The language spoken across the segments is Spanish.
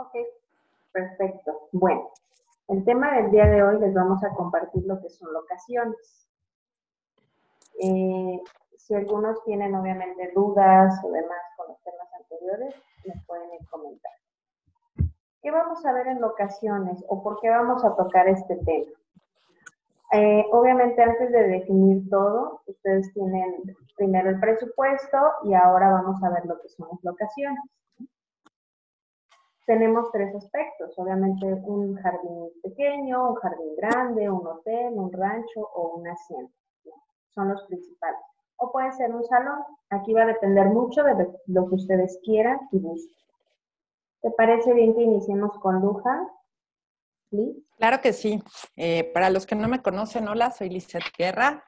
Ok, perfecto. Bueno, el tema del día de hoy les vamos a compartir lo que son locaciones. Eh, si algunos tienen obviamente dudas o demás con los temas anteriores, me pueden comentar. ¿Qué vamos a ver en locaciones o por qué vamos a tocar este tema? Eh, obviamente antes de definir todo, ustedes tienen primero el presupuesto y ahora vamos a ver lo que son las locaciones. Tenemos tres aspectos, obviamente un jardín pequeño, un jardín grande, un hotel, un rancho o una hacienda. Son los principales. O puede ser un salón. Aquí va a depender mucho de lo que ustedes quieran y busquen. ¿Te parece bien que iniciemos con Luja? Claro que sí. Eh, para los que no me conocen, hola, soy Lizeth Guerra.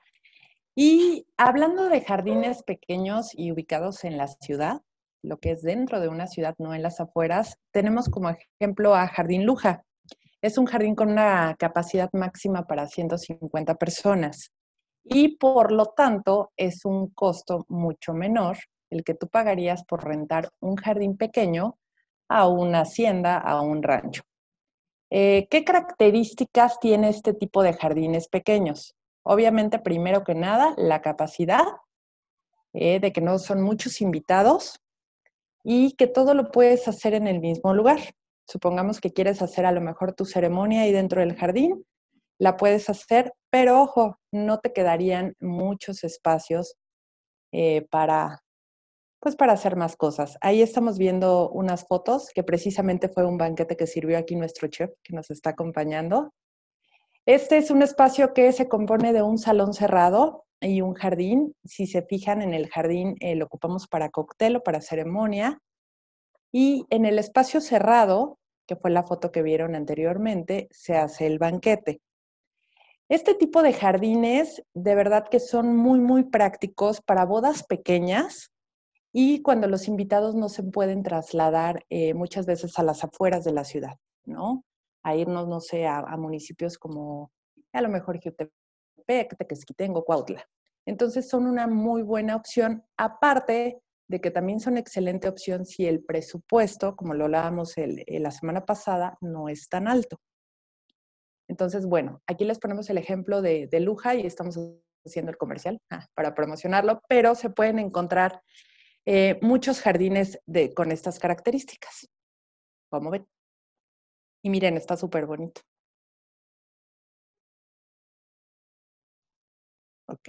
Y hablando de jardines pequeños y ubicados en la ciudad, lo que es dentro de una ciudad, no en las afueras, tenemos como ejemplo a Jardín Luja. Es un jardín con una capacidad máxima para 150 personas y por lo tanto es un costo mucho menor el que tú pagarías por rentar un jardín pequeño a una hacienda, a un rancho. Eh, ¿Qué características tiene este tipo de jardines pequeños? Obviamente, primero que nada, la capacidad eh, de que no son muchos invitados y que todo lo puedes hacer en el mismo lugar. Supongamos que quieres hacer a lo mejor tu ceremonia ahí dentro del jardín, la puedes hacer, pero ojo, no te quedarían muchos espacios eh, para, pues para hacer más cosas. Ahí estamos viendo unas fotos que precisamente fue un banquete que sirvió aquí nuestro chef que nos está acompañando. Este es un espacio que se compone de un salón cerrado y un jardín. Si se fijan en el jardín, eh, lo ocupamos para cóctel o para ceremonia. Y en el espacio cerrado, que fue la foto que vieron anteriormente, se hace el banquete. Este tipo de jardines de verdad que son muy, muy prácticos para bodas pequeñas y cuando los invitados no se pueden trasladar eh, muchas veces a las afueras de la ciudad, ¿no? A irnos, no sé, a, municipios como a lo mejor Jutepec, Tequesquitengo, Cuautla. Entonces son una muy buena opción, aparte de que también son excelente opción si el presupuesto, como lo hablábamos la semana pasada, no es tan alto. Entonces, bueno, aquí les ponemos el ejemplo de, Luja y estamos haciendo el comercial para promocionarlo, pero se pueden encontrar muchos jardines de, con estas características. Como ven. Y miren, está súper bonito. Ok.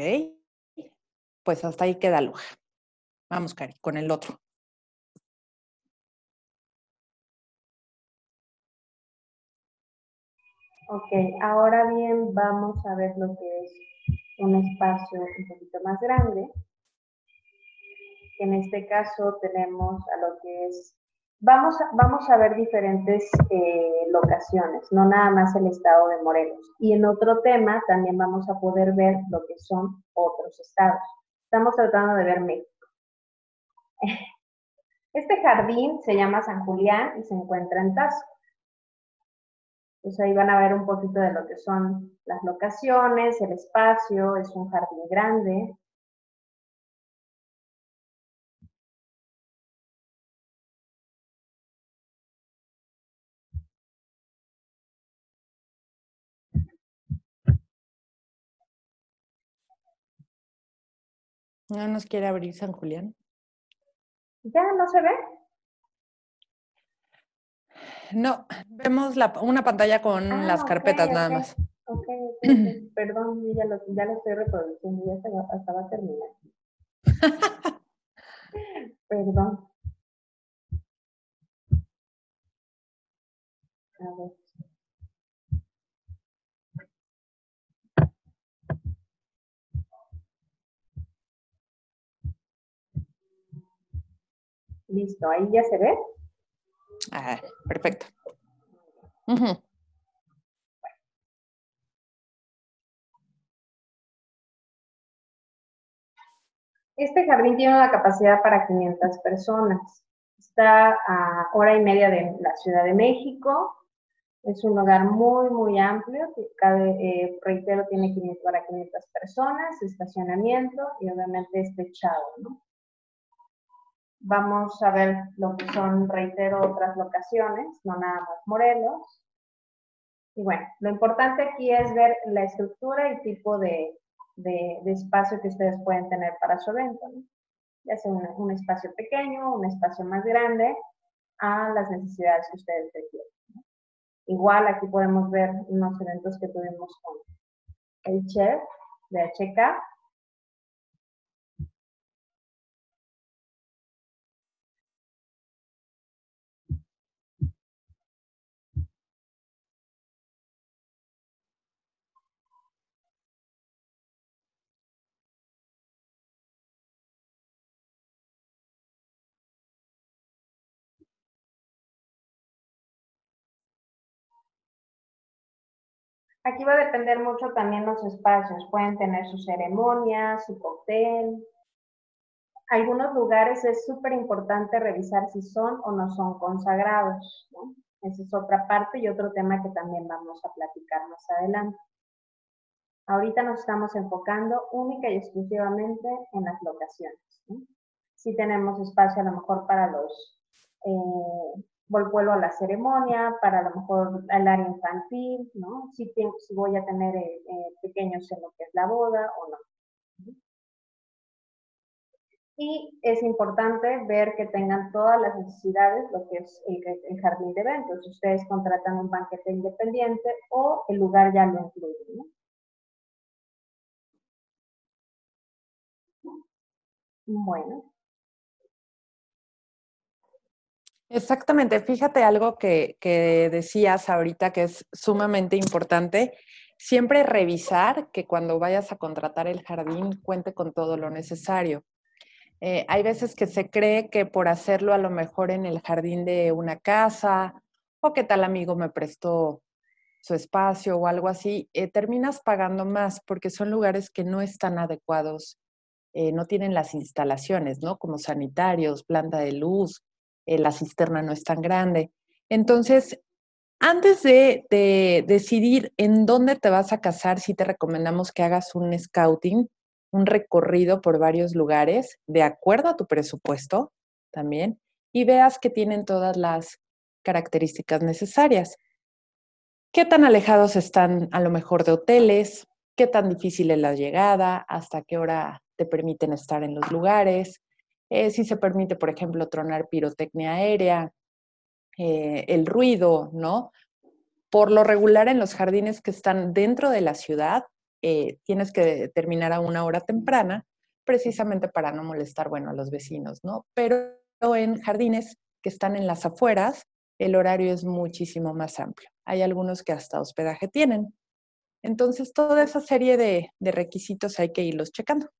Pues hasta ahí queda Luja. Vamos, Cari, con el otro. Ok, ahora bien vamos a ver lo que es un espacio un poquito más grande en este caso tenemos a lo que es, vamos a, ver diferentes eh, locaciones, no nada más el estado de Morelos. Y en otro tema también vamos a poder ver lo que son otros estados. Estamos tratando de ver México. Este jardín se llama San Julián y se encuentra en Tasco. Entonces ahí van a ver un poquito de lo que son las locaciones, el espacio, es un jardín grande, ¿No nos quiere abrir San Julián? ¿Ya no se ve? No, vemos una pantalla con ah, las carpetas nada más. Ok, perdón, ya lo, ya lo estoy reproduciendo, ya se va, hasta va a terminar. perdón. A ver. Listo, ahí ya se ve. Ah, perfecto. Este jardín tiene una capacidad para 500 personas. Está a hora y media de la Ciudad de México. Es un lugar muy, muy amplio. Cabe, eh, reitero, tiene 500 para 500 personas, estacionamiento y obviamente es techado, ¿no? Vamos a ver lo que son, reitero, otras locaciones, no nada más Morelos. Y bueno, lo importante aquí es ver la estructura y tipo de, espacio que ustedes pueden tener para su evento. Ya sea un, espacio pequeño, un espacio más grande, a las necesidades que ustedes requieren. Igual aquí podemos ver unos eventos que tuvimos con el chef de HK, Aquí va a depender mucho también los espacios. Pueden tener su ceremonia, su cóctel. Algunos lugares es súper importante revisar si son o no son consagrados. Esa es otra parte y otro tema que también vamos a platicar más adelante. Ahorita nos estamos enfocando única y exclusivamente en las locaciones. Si tenemos espacio a lo mejor para los eh, vuelvo a la ceremonia, para a lo mejor el área infantil, ¿no? Si, si voy a tener eh, eh, pequeños en lo que es la boda o no. Y es importante ver que tengan todas las necesidades, lo que es el, jardín de eventos. Ustedes contratan un banquete independiente o el lugar ya lo incluye. ¿no? Bueno, Exactamente, fíjate algo que, decías ahorita que es sumamente importante, siempre revisar que cuando vayas a contratar el jardín cuente con todo lo necesario. Eh, hay veces que se cree que por hacerlo a lo mejor en el jardín de una casa o que tal amigo me prestó su espacio o algo así, eh, terminas pagando más porque son lugares que no están adecuados, eh, no tienen las instalaciones, ¿no? Como sanitarios, planta de luz, eh, la cisterna no es tan grande. Entonces, antes de, decidir en dónde te vas a casar, sí te recomendamos que hagas un scouting, un recorrido por varios lugares, de acuerdo a tu presupuesto también, y veas que tienen todas las características necesarias. ¿Qué tan alejados están a lo mejor de hoteles? ¿Qué tan difícil es la llegada? ¿Hasta qué hora te permiten estar en los lugares? Eh, si se permite, por ejemplo, tronar pirotecnia aérea, eh, el ruido, ¿no? Por lo regular en los jardines que están dentro de la ciudad, eh, tienes que terminar a una hora temprana, precisamente para no molestar, bueno, a los vecinos, ¿no? Pero en jardines que están en las afueras, el horario es muchísimo más amplio. Hay algunos que hasta hospedaje tienen. Entonces, toda esa serie de, de requisitos hay que irlos checando.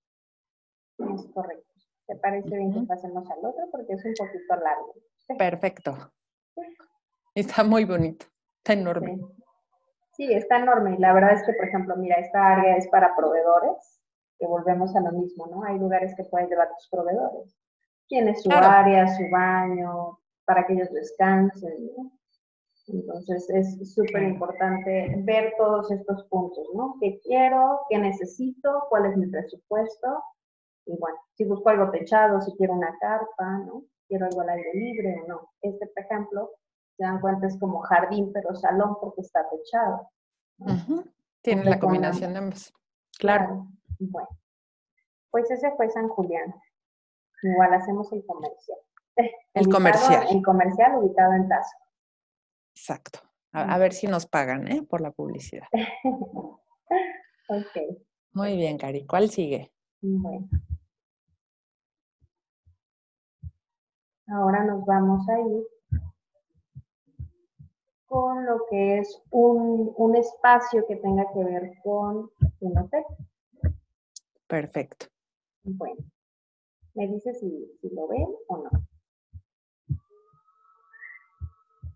Es correcto. ¿Te parece bien que pasemos al otro? Porque es un poquito largo. Perfecto. Está muy bonito. Está enorme. Sí. está enorme. Y la verdad es que, por ejemplo, mira, esta área es para proveedores, que volvemos a lo mismo, ¿no? Hay lugares que pueden llevar tus proveedores. Tienes su área, su baño, para que ellos descansen, ¿no? Entonces es súper importante ver todos estos puntos, ¿no? ¿Qué quiero? ¿Qué necesito? ¿Cuál es mi presupuesto? Y bueno, si busco algo techado, si quiero una carpa, ¿no? Quiero algo al aire libre o no. Este, por ejemplo, se dan cuenta, es como jardín, pero salón porque está techado. Tiene la combinación de ambos. Claro. Bueno, pues ese fue San Julián. Igual hacemos el comercial. El comercial. El comercial ubicado en Tazo. Exacto. A, a, ver si nos pagan, ¿eh? Por la publicidad. ok. Muy bien, Cari. ¿Cuál sigue? Bueno. Ahora nos vamos a ir con lo que es un, espacio que tenga que ver con un hotel. Perfecto. Bueno, me dice si, lo ven o no.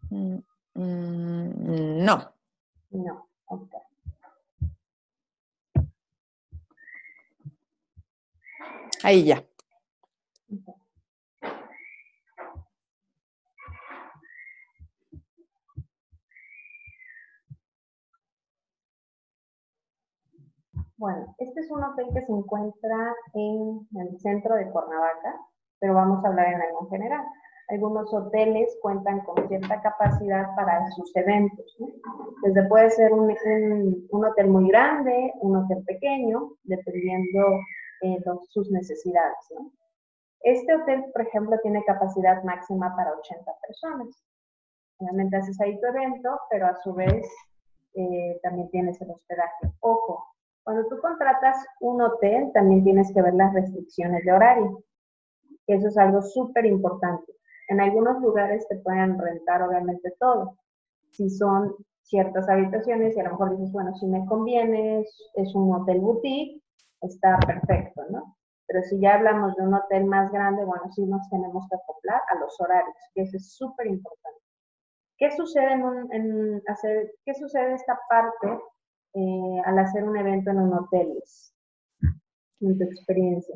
Mm, mm, no. No, ok. Ahí ya. Bueno, este es un hotel que se encuentra en el centro de Cuernavaca. pero vamos a hablar en algo en general. Algunos hoteles cuentan con cierta capacidad para sus eventos. Desde puede ser un, hotel muy grande, un hotel pequeño, dependiendo eh, de sus necesidades. Este hotel, por ejemplo, tiene capacidad máxima para 80 personas. Obviamente haces ahí tu evento, pero a su vez eh, también tienes el hospedaje. Ojo, cuando tú contratas un hotel, también tienes que ver las restricciones de horario. Eso es algo súper importante. En algunos lugares te pueden rentar obviamente todo. Si son ciertas habitaciones y a lo mejor dices, bueno, si me conviene, es, un hotel boutique, está perfecto, ¿no? Pero si ya hablamos de un hotel más grande, bueno, sí nos tenemos que acoplar a los horarios, que eso es súper importante. ¿Qué sucede en, hacer, qué sucede esta parte eh, al hacer un evento en un hotel? En tu experiencia.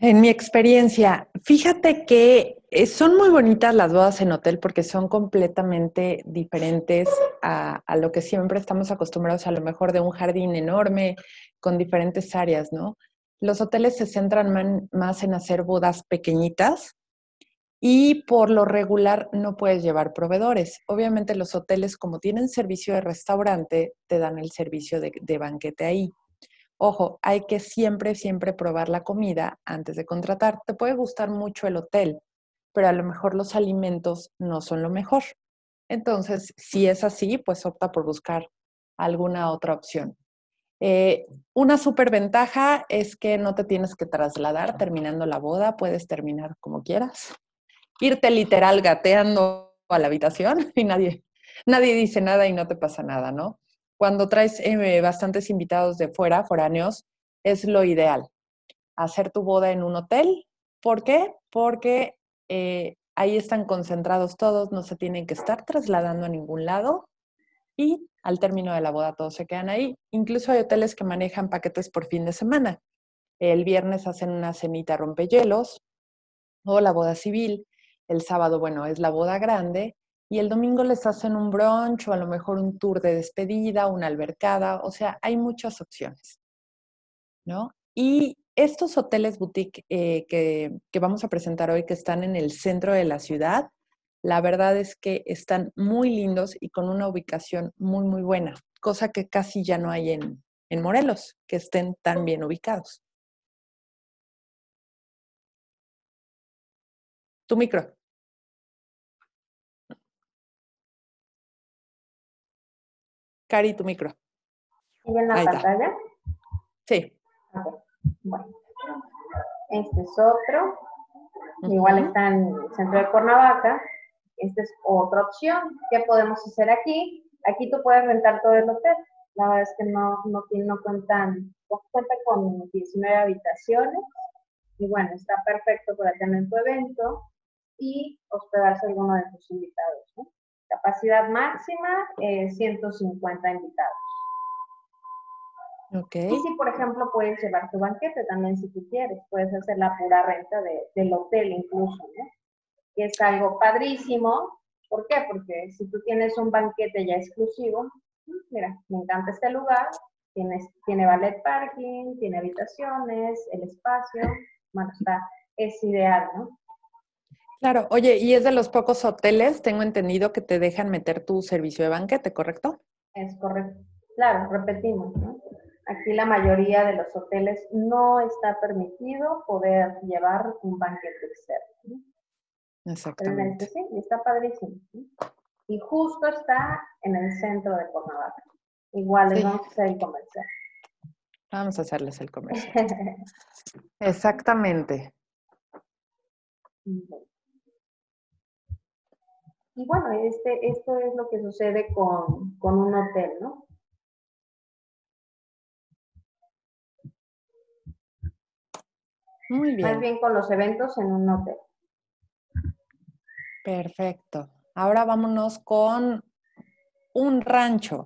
En mi experiencia, fíjate que eh, son muy bonitas las bodas en hotel porque son completamente diferentes a, lo que siempre estamos acostumbrados, a lo mejor de un jardín enorme con diferentes áreas, ¿no? Los hoteles se centran más en hacer bodas pequeñitas y por lo regular no puedes llevar proveedores. Obviamente los hoteles como tienen servicio de restaurante, te dan el servicio de banquete ahí. Ojo, hay que siempre, siempre probar la comida antes de contratar. Te puede gustar mucho el hotel, pero a lo mejor los alimentos no son lo mejor. Entonces, si es así, pues opta por buscar alguna otra opción. Eh, una super ventaja es que no te tienes que trasladar terminando la boda, puedes terminar como quieras. Irte literal gateando a la habitación y nadie, nadie dice nada y no te pasa nada, ¿no? cuando traes eh, bastantes invitados de fuera, foráneos, es lo ideal. Hacer tu boda en un hotel. ¿Por qué? Porque eh, ahí están concentrados todos, no se tienen que estar trasladando a ningún lado y al término de la boda todos se quedan ahí. Incluso hay hoteles que manejan paquetes por fin de semana. El viernes hacen una cenita rompehielos o la boda civil. El sábado, bueno, es la boda grande y el domingo les hacen un brunch o a lo mejor un tour de despedida, una albercada, o sea, hay muchas opciones, ¿no? Y estos hoteles boutique eh, que, que vamos a presentar hoy, que están en el centro de la ciudad, la verdad es que están muy lindos y con una ubicación muy, muy buena, cosa que casi ya no hay en, en Morelos, que estén tan bien ubicados. Tu micro. Cari, tu micro. ¿Y en la pantalla? Sí. Bueno. Este es otro. Igual está en el centro de Cuernavaca. Esta es otra opción. ¿Qué podemos hacer aquí? Aquí tú puedes rentar todo el hotel. La verdad es que no, no, no cuentan, cuenta con 19 habitaciones. Y bueno, está perfecto para tener tu evento y hospedarse alguno de tus invitados. Capacidad máxima, 150 eh, invitados. Okay. Y si, por ejemplo, puedes llevar tu banquete también si tú quieres, puedes hacer la pura renta del hotel incluso, ¿no? Es algo padrísimo. ¿Por qué? Porque si tú tienes un banquete ya exclusivo, mira, me encanta este lugar, tienes, tiene ballet parking, tiene habitaciones, el espacio, bueno, está, es ideal, ¿no? Claro, oye, y es de los pocos hoteles, tengo entendido, que te dejan meter tu servicio de banquete, ¿correcto? Es correcto. Claro, repetimos, ¿no? Aquí la mayoría de los hoteles no está permitido poder llevar un banquete externo. Exactamente. sí, está padrísimo. Y justo está en el centro de Cuernavaca. Igual les vamos a hacer el comercial. Vamos a hacerles el comercial. Exactamente. Y bueno, este, esto es lo que sucede con, un hotel, ¿no? Muy bien. Más bien con los eventos en un hotel. Perfecto. Ahora vámonos con un rancho.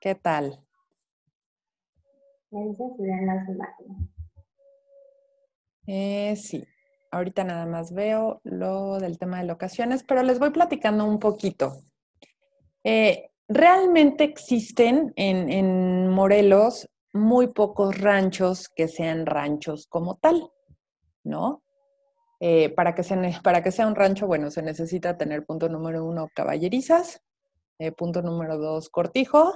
¿Qué tal? Me dicen si ven las imágenes. Eh, sí. Ahorita nada más veo lo del tema de locaciones, pero les voy platicando un poquito. Eh, realmente existen en, Morelos muy pocos ranchos que sean ranchos como tal, ¿no? Eh, para, que para que sea un rancho, bueno, se necesita tener punto número uno, caballerizas, eh, punto número dos, cortijo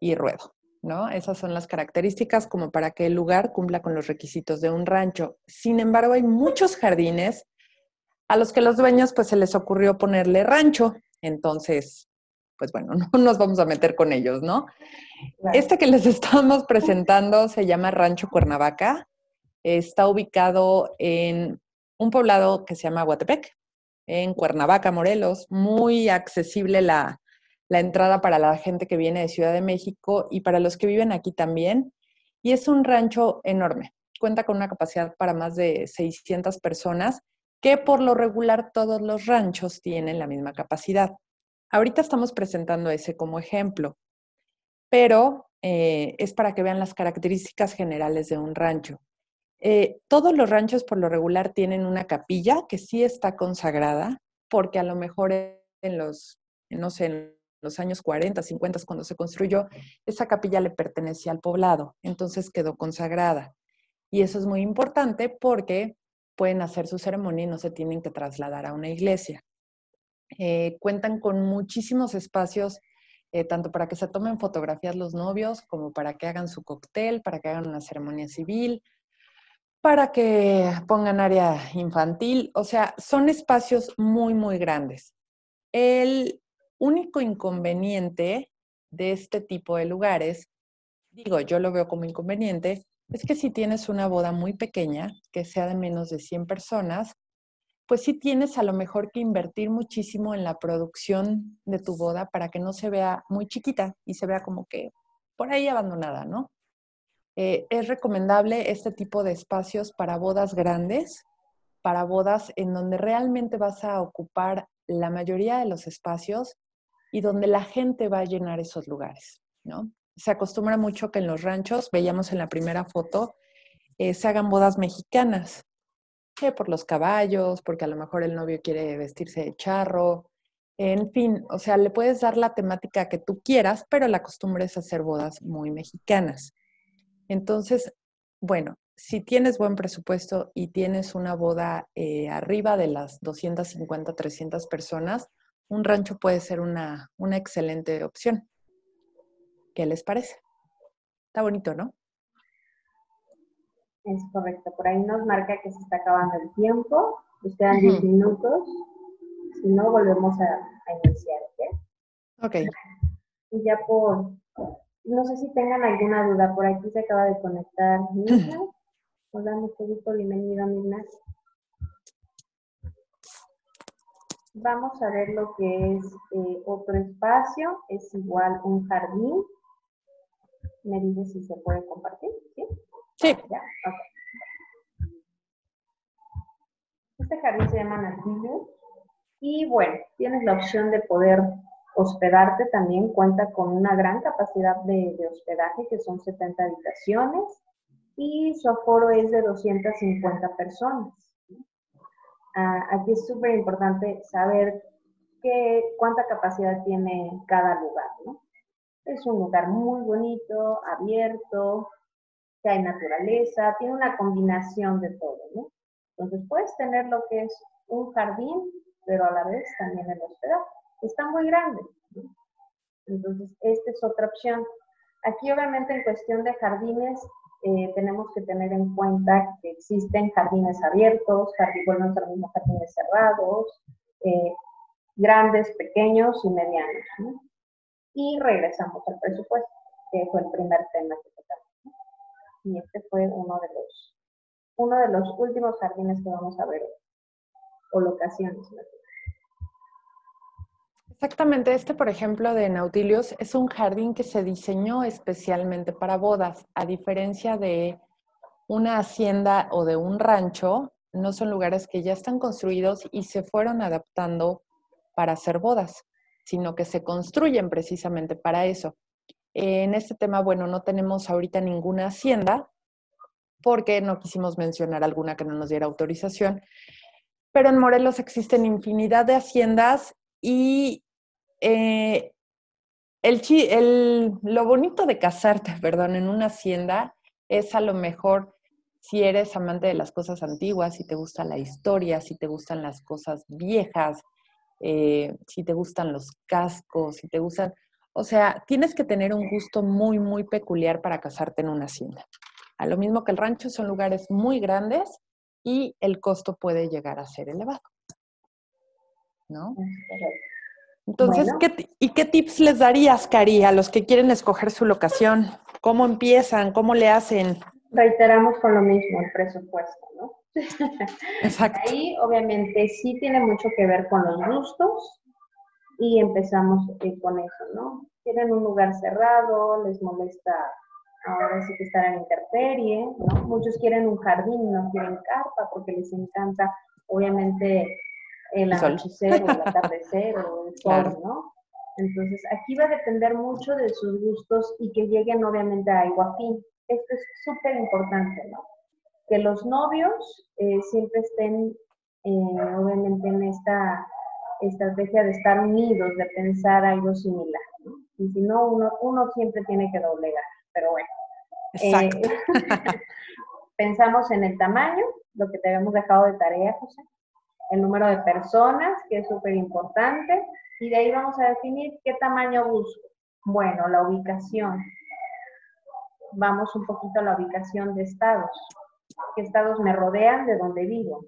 y ruedo, ¿no? Esas son las características como para que el lugar cumpla con los requisitos de un rancho. Sin embargo, hay muchos jardines a los que los dueños pues se les ocurrió ponerle rancho, entonces, pues bueno, no nos vamos a meter con ellos, ¿no? Este que les estamos presentando se llama Rancho Cuernavaca, está ubicado en un poblado que se llama Guatepec, en Cuernavaca, Morelos, muy accesible la, la entrada para la gente que viene de Ciudad de México y para los que viven aquí también. Y es un rancho enorme. Cuenta con una capacidad para más de 600 personas, que por lo regular todos los ranchos tienen la misma capacidad. Ahorita estamos presentando ese como ejemplo, pero eh, es para que vean las características generales de un rancho. Eh, todos los ranchos por lo regular tienen una capilla que sí está consagrada, porque a lo mejor en los, no sé, en los años 40, 50, cuando se construyó, esa capilla le pertenecía al poblado, entonces quedó consagrada. Y eso es muy importante porque pueden hacer su ceremonia y no se tienen que trasladar a una iglesia. Eh, cuentan con muchísimos espacios, eh, tanto para que se tomen fotografías los novios, como para que hagan su cóctel, para que hagan una ceremonia civil, para que pongan área infantil. O sea, son espacios muy, muy grandes. El único inconveniente de este tipo de lugares, digo, yo lo veo como inconveniente, es que si tienes una boda muy pequeña, que sea de menos de 100 personas, pues sí tienes a lo mejor que invertir muchísimo en la producción de tu boda para que no se vea muy chiquita y se vea como que por ahí abandonada, ¿no? Eh, es recomendable este tipo de espacios para bodas grandes, para bodas en donde realmente vas a ocupar la mayoría de los espacios y donde la gente va a llenar esos lugares, ¿no? Se acostumbra mucho que en los ranchos, veíamos en la primera foto, eh, se hagan bodas mexicanas, que por los caballos, porque a lo mejor el novio quiere vestirse de charro, en fin, o sea, le puedes dar la temática que tú quieras, pero la costumbre es hacer bodas muy mexicanas. Entonces, bueno, si tienes buen presupuesto y tienes una boda eh, arriba de las 250, 300 personas, un rancho puede ser una, una excelente opción. ¿Qué les parece? Está bonito, ¿no? Es correcto. Por ahí nos marca que se está acabando el tiempo. Nos quedan 10 minutos. Si no, volvemos a, iniciar. ¿ok? Y ya por no sé si tengan alguna duda, por aquí se acaba de conectar Mirna. Hola, mucho gusto, bienvenida Mirna. Vamos a ver lo que es eh, otro espacio, es igual un jardín. Me dice si se puede compartir, ¿sí? Sí. Este jardín se llama Natillo y bueno, tienes la opción de poder Hospedarte también cuenta con una gran capacidad de, hospedaje, que son 70 habitaciones, y su aforo es de 250 personas. Ah, aquí es súper importante saber qué, cuánta capacidad tiene cada lugar. Es un lugar muy bonito, abierto, que hay naturaleza, tiene una combinación de todo. ¿no? Entonces puedes tener lo que es un jardín, pero a la vez también el hospedaje está muy grande. Entonces, esta es otra opción. Aquí, obviamente, en cuestión de jardines, eh, tenemos que tener en cuenta que existen jardines abiertos, jardines, bueno, mismos jardines cerrados, eh, grandes, pequeños y medianos. Y regresamos al presupuesto, que fue el primer tema que tocamos. Y este fue uno de los, uno de los últimos jardines que vamos a ver o locaciones. Exactamente, este por ejemplo de Nautilius es un jardín que se diseñó especialmente para bodas, a diferencia de una hacienda o de un rancho, no son lugares que ya están construidos y se fueron adaptando para hacer bodas, sino que se construyen precisamente para eso. En este tema, bueno, no tenemos ahorita ninguna hacienda porque no quisimos mencionar alguna que no nos diera autorización, pero en Morelos existen infinidad de haciendas y eh, el, lo bonito de casarte, perdón, en una hacienda es a lo mejor si eres amante de las cosas antiguas, si te gusta la historia, si te gustan las cosas viejas, eh, si te gustan los cascos, si te gustan... O sea, tienes que tener un gusto muy, muy peculiar para casarte en una hacienda. A lo mismo que el rancho, son lugares muy grandes y el costo puede llegar a ser elevado. ¿No? Entonces, ¿y qué tips les darías, Cari, a los que quieren escoger su locación? ¿Cómo empiezan? ¿Cómo le hacen? Reiteramos con lo mismo, el presupuesto, ¿no? Exacto. Ahí, obviamente, sí tiene mucho que ver con los gustos y empezamos eh, con eso, ¿no? Quieren un lugar cerrado, les molesta ahora sí que estar en intemperie, ¿no? Muchos quieren un jardín, no quieren carpa porque les encanta, obviamente, el anochecer o el atardecer o el sol, ¿no? Entonces, aquí va a depender mucho de sus gustos y que lleguen obviamente a algo afín. Esto es súper importante, ¿no? Que los novios eh, siempre estén, eh, obviamente, en esta estrategia de estar unidos, de pensar algo similar, ¿no? Y si no, uno, uno siempre tiene que doblegar, pero bueno. Exacto. Eh, pensamos en el tamaño, lo que te habíamos dejado de tarea, José el número de personas, que es súper importante, y de ahí vamos a definir qué tamaño busco. Bueno, la ubicación. Vamos un poquito a la ubicación de estados. ¿Qué estados me rodean de donde vivo?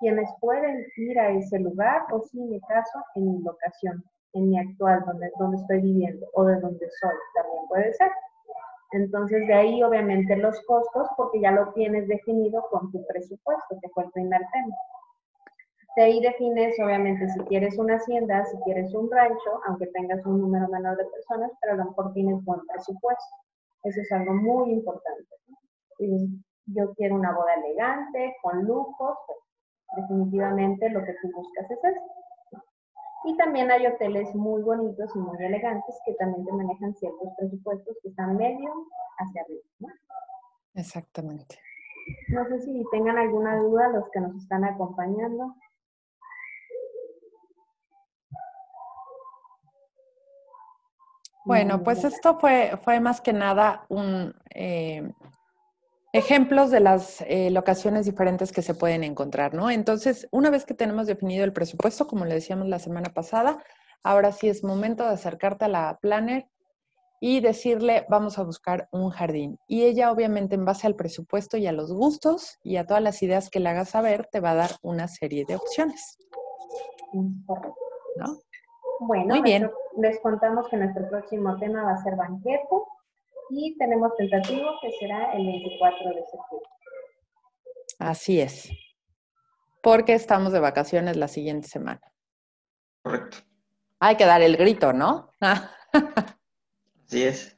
Quienes pueden ir a ese lugar o si me caso en mi locación, en mi actual, donde, donde estoy viviendo o de donde soy, también puede ser. Entonces, de ahí obviamente los costos, porque ya lo tienes definido con tu presupuesto, que fue el primer tema. De ahí defines, obviamente, si quieres una hacienda, si quieres un rancho, aunque tengas un número menor de personas, pero a lo mejor tienes buen presupuesto. Eso es algo muy importante. yo quiero una boda elegante, con lujos, pues, definitivamente lo que tú buscas es eso. Y también hay hoteles muy bonitos y muy elegantes que también te manejan ciertos presupuestos que están medio hacia arriba. Exactamente. No sé si tengan alguna duda los que nos están acompañando. Bueno, pues esto fue, fue más que nada un eh, ejemplos de las eh, locaciones diferentes que se pueden encontrar, ¿no? Entonces, una vez que tenemos definido el presupuesto, como le decíamos la semana pasada, ahora sí es momento de acercarte a la planner y decirle, vamos a buscar un jardín. Y ella, obviamente, en base al presupuesto y a los gustos y a todas las ideas que le hagas saber, te va a dar una serie de opciones. ¿No? Bueno, Muy bien. les contamos que nuestro próximo tema va a ser banquete y tenemos tentativo que será el 24 de septiembre. Así es. Porque estamos de vacaciones la siguiente semana. Correcto. Hay que dar el grito, ¿no? Así es.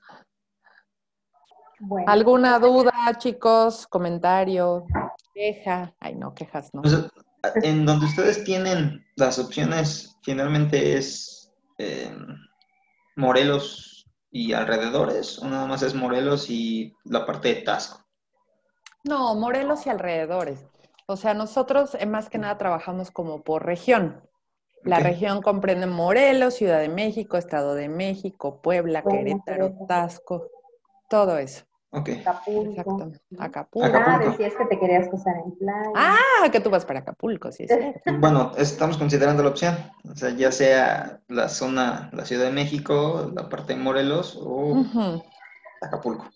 ¿Alguna duda, chicos? ¿Comentario? ¿Queja? Ay, no, quejas no. Pues, en donde ustedes tienen las opciones, finalmente es eh, Morelos y alrededores, o nada más es Morelos y la parte de Tasco. No, Morelos y alrededores. O sea, nosotros eh, más que nada trabajamos como por región. La región comprende Morelos, Ciudad de México, Estado de México, Puebla, Querétaro, Tasco, todo eso. Acapulco. Acapulco. Ah, decías que te querías casar en playa. Ah, que tú vas para Acapulco, sí. bueno, estamos considerando la opción. O sea, ya sea la zona, la Ciudad de México, la parte de Morelos o Acapulco.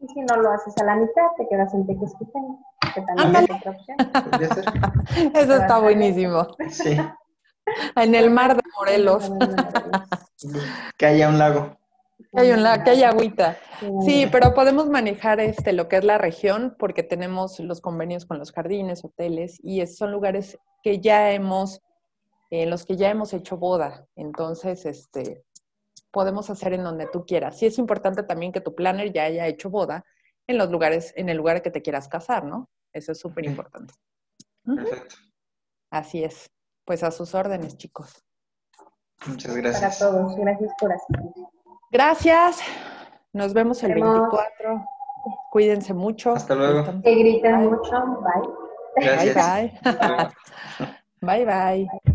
Y si no lo haces a la mitad, te quedas en Tequesquitengo, que también es otra opción. Eso está buenísimo. Sí. En el mar de Morelos. que haya un lago. Que hay, una, que hay agüita. Sí, pero podemos manejar este, lo que es la región porque tenemos los convenios con los jardines, hoteles y son lugares que ya hemos, en los que ya hemos hecho boda. Entonces, este, podemos hacer en donde tú quieras. Sí es importante también que tu planner ya haya hecho boda en los lugares, en el lugar que te quieras casar, ¿no? Eso es súper importante. Perfecto. Así es. Pues a sus órdenes, chicos. Muchas gracias. Para todos, gracias por asistir. Gracias. Nos vemos el 24. Cuídense mucho. Hasta luego. Que griten mucho. Bye. Gracias. Bye bye. bye bye.